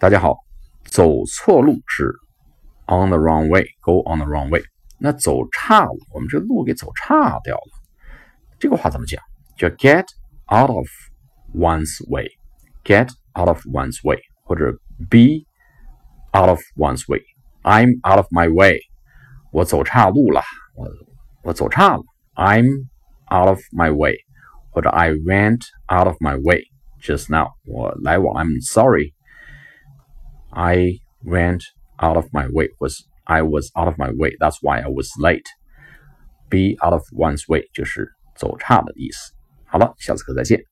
大家好，走错路是 on the wrong way，go on the wrong way。那走岔了，我们这路给走岔掉了。这个话怎么讲？叫 get out of one's way，get out of one's way，或者 be out of one's way。I'm out of my way，我走岔路了，我我走岔了。I'm out of my way，或者 I went out of my way just now，我来往。I'm sorry。 I went out of my way was I was out of my way. That's why I was late. Be out of one's way 就是走岔的意思。好了，下次课再见。